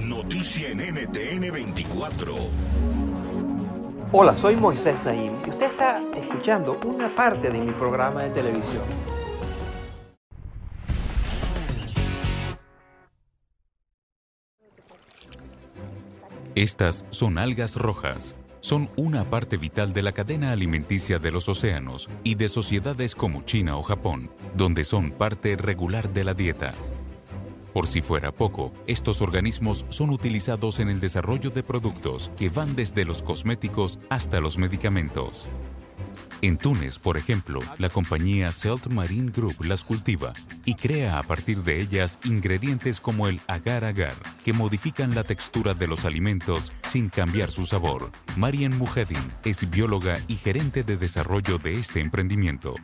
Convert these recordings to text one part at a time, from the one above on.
Es noticia en NTN 24. Hola, soy Moisés Naim y usted está escuchando una parte de mi programa de televisión. Estas son algas rojas. Son una parte vital de la cadena alimenticia de los océanos y de sociedades como China o Japón, donde son parte regular de la dieta. Por si fuera poco, estos organismos son utilizados en el desarrollo de productos que van desde los cosméticos hasta los medicamentos. En Túnez, por ejemplo, la compañía Celt Marine Group las cultiva y crea a partir de ellas ingredientes como el agar-agar, que modifican la textura de los alimentos sin cambiar su sabor. Marian Mujahedin es bióloga y gerente de desarrollo de este emprendimiento.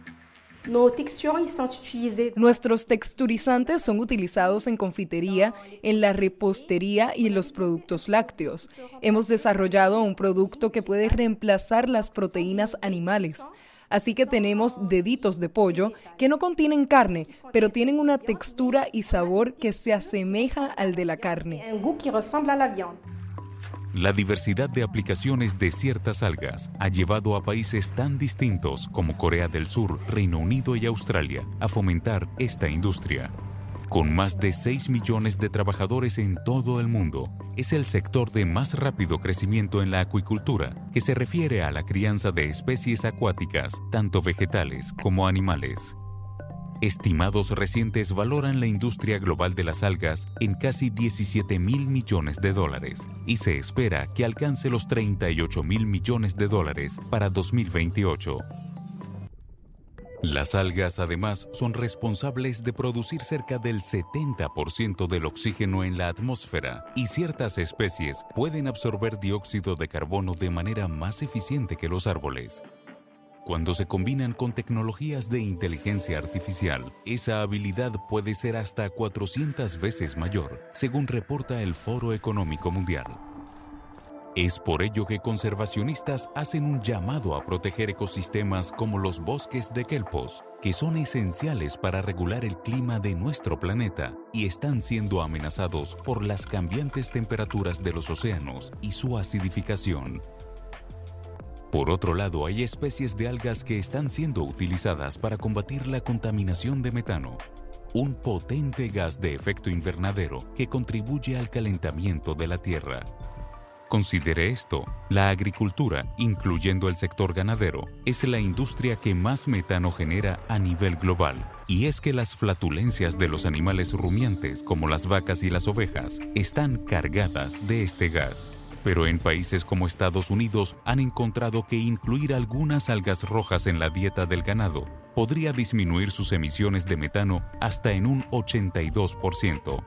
Nuestros texturizantes son utilizados en confitería, en la repostería y en los productos lácteos. Hemos desarrollado un producto que puede reemplazar las proteínas animales. Así que tenemos deditos de pollo que no contienen carne, pero tienen una textura y sabor que se asemeja al de la carne. La diversidad de aplicaciones de ciertas algas ha llevado a países tan distintos como Corea del Sur, Reino Unido y Australia a fomentar esta industria. Con más de 6 millones de trabajadores en todo el mundo, es el sector de más rápido crecimiento en la acuicultura, que se refiere a la crianza de especies acuáticas, tanto vegetales como animales. Estimados recientes valoran la industria global de las algas en casi 17 mil millones de dólares y se espera que alcance los 38 mil millones de dólares para 2028. Las algas además son responsables de producir cerca del 70% del oxígeno en la atmósfera y ciertas especies pueden absorber dióxido de carbono de manera más eficiente que los árboles. Cuando se combinan con tecnologías de inteligencia artificial, esa habilidad puede ser hasta 400 veces mayor, según reporta el Foro Económico Mundial. Es por ello que conservacionistas hacen un llamado a proteger ecosistemas como los bosques de kelpos, que son esenciales para regular el clima de nuestro planeta y están siendo amenazados por las cambiantes temperaturas de los océanos y su acidificación. Por otro lado, hay especies de algas que están siendo utilizadas para combatir la contaminación de metano, un potente gas de efecto invernadero que contribuye al calentamiento de la Tierra. Considere esto, la agricultura, incluyendo el sector ganadero, es la industria que más metano genera a nivel global. Y es que las flatulencias de los animales rumiantes, como las vacas y las ovejas, están cargadas de este gas pero en países como Estados Unidos han encontrado que incluir algunas algas rojas en la dieta del ganado podría disminuir sus emisiones de metano hasta en un 82%.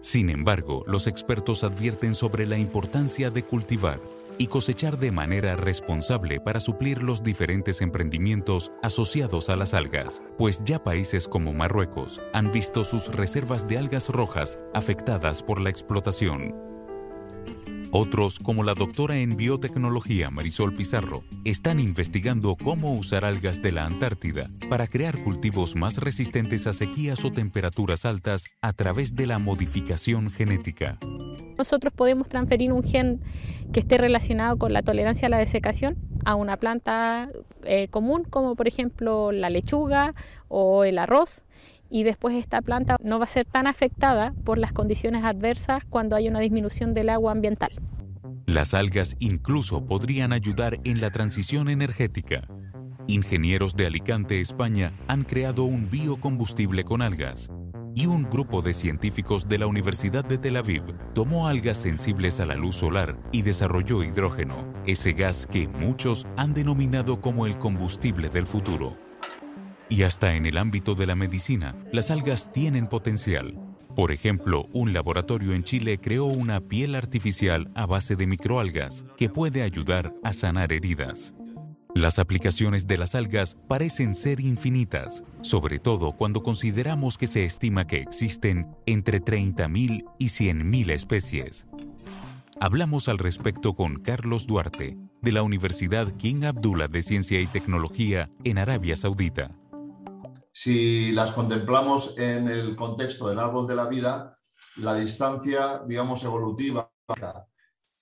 Sin embargo, los expertos advierten sobre la importancia de cultivar y cosechar de manera responsable para suplir los diferentes emprendimientos asociados a las algas, pues ya países como Marruecos han visto sus reservas de algas rojas afectadas por la explotación. Otros, como la doctora en biotecnología Marisol Pizarro, están investigando cómo usar algas de la Antártida para crear cultivos más resistentes a sequías o temperaturas altas a través de la modificación genética. Nosotros podemos transferir un gen que esté relacionado con la tolerancia a la desecación a una planta eh, común, como por ejemplo la lechuga o el arroz, y después esta planta no va a ser tan afectada por las condiciones adversas cuando hay una disminución del agua ambiental. Las algas incluso podrían ayudar en la transición energética. Ingenieros de Alicante, España, han creado un biocombustible con algas. Y un grupo de científicos de la Universidad de Tel Aviv tomó algas sensibles a la luz solar y desarrolló hidrógeno, ese gas que muchos han denominado como el combustible del futuro. Y hasta en el ámbito de la medicina, las algas tienen potencial. Por ejemplo, un laboratorio en Chile creó una piel artificial a base de microalgas que puede ayudar a sanar heridas. Las aplicaciones de las algas parecen ser infinitas, sobre todo cuando consideramos que se estima que existen entre 30.000 y 100.000 especies. Hablamos al respecto con Carlos Duarte, de la Universidad King Abdullah de Ciencia y Tecnología en Arabia Saudita. Si las contemplamos en el contexto del árbol de la vida, la distancia, digamos, evolutiva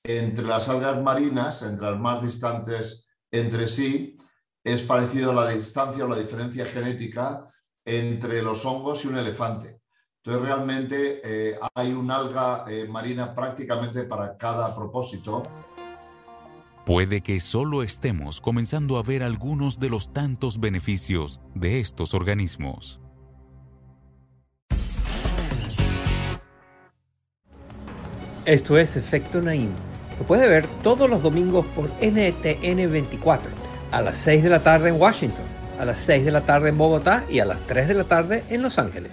entre las algas marinas, entre las más distantes entre sí, es parecido a la distancia o la diferencia genética entre los hongos y un elefante. Entonces, realmente eh, hay un alga eh, marina prácticamente para cada propósito. Puede que solo estemos comenzando a ver algunos de los tantos beneficios de estos organismos. Esto es Efecto Naim. Lo puede ver todos los domingos por NTN 24, a las 6 de la tarde en Washington, a las 6 de la tarde en Bogotá y a las 3 de la tarde en Los Ángeles.